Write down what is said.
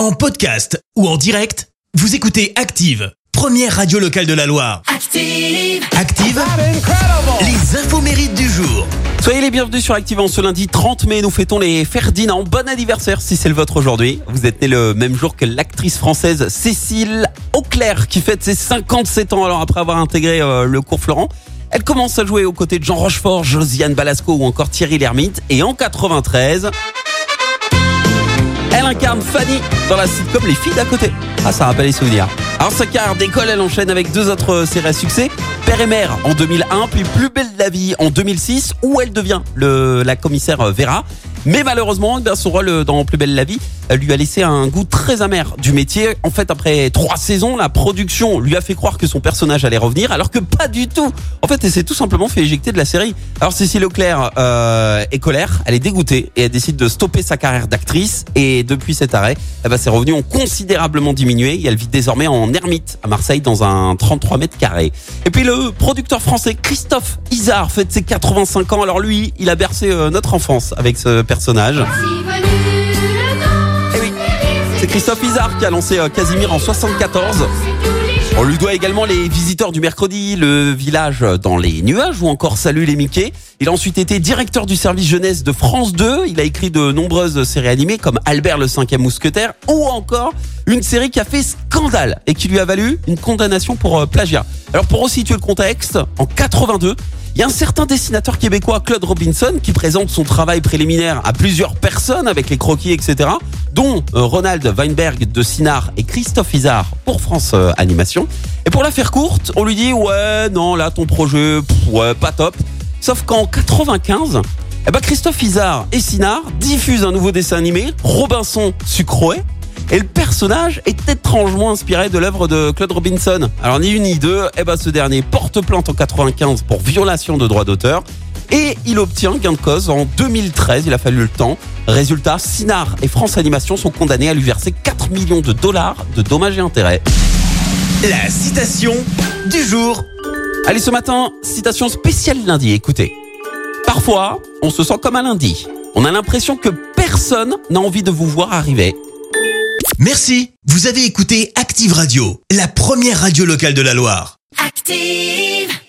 En podcast ou en direct, vous écoutez Active, première radio locale de la Loire. Active. Active, les infos mérites du jour. Soyez les bienvenus sur Active en ce lundi 30 mai. Nous fêtons les Ferdinand. Bon anniversaire si c'est le vôtre aujourd'hui. Vous êtes né le même jour que l'actrice française Cécile Auclair qui fête ses 57 ans alors après avoir intégré euh, le cours Florent. Elle commence à jouer aux côtés de Jean Rochefort, Josiane Balasco ou encore Thierry Lhermitte. Et en 93, elle incarne Fanny dans la sitcom Les filles d'à côté. Ah, ça rappelle les souvenirs. Alors sa carrière d'école, elle enchaîne avec deux autres séries à succès. Père et mère en 2001, puis Plus belle de la vie en 2006, où elle devient la commissaire Vera. Mais malheureusement, eh son rôle dans Plus belle la vie euh, lui a laissé un goût très amer du métier. En fait, après trois saisons, la production lui a fait croire que son personnage allait revenir, alors que pas du tout. En fait, elle s'est tout simplement fait éjecter de la série. Alors Cécile Leclerc euh, est colère, elle est dégoûtée et elle décide de stopper sa carrière d'actrice. Et depuis cet arrêt, eh ben, ses revenus ont considérablement diminué et elle vit désormais en ermite à Marseille dans un 33 mètres carrés. Et puis le producteur français Christophe Isard fête ses 85 ans. Alors lui, il a bercé euh, notre enfance avec ce Eh c'est Christophe Isard qui a lancé euh, Casimir en 74. On lui doit également les visiteurs du mercredi, le village dans les nuages ou encore Salut les Mickey. Il a ensuite été directeur du service jeunesse de France 2. Il a écrit de nombreuses séries animées comme Albert le cinquième mousquetaire ou encore une série qui a fait scandale et qui lui a valu une condamnation pour euh, plagiat. Alors pour resituer le contexte, en 82, il y a un certain dessinateur québécois, Claude Robinson, qui présente son travail préliminaire à plusieurs personnes avec les croquis, etc., dont euh, Ronald Weinberg de Sinard et Christophe Isard pour France euh, Animation. Et pour la faire courte, on lui dit ouais, non, là ton projet, ouais, pas top. Sauf qu'en 95, eh ben Christophe Isard et Sinard diffusent un nouveau dessin animé, Robinson Sucroé. Et le personnage est étrangement inspiré de l'œuvre de Claude Robinson. Alors ni une ni deux, eh ben ce dernier porte plainte en 95 pour violation de droits d'auteur. Et il obtient gain de cause en 2013, il a fallu le temps. Résultat, Sinard et France Animation sont condamnés à lui verser 4 millions de dollars de dommages et intérêts. La citation du jour. Allez, ce matin, citation spéciale lundi, écoutez. Parfois, on se sent comme un lundi. On a l'impression que personne n'a envie de vous voir arriver. Merci. Vous avez écouté Active Radio, la première radio locale de la Loire. Active.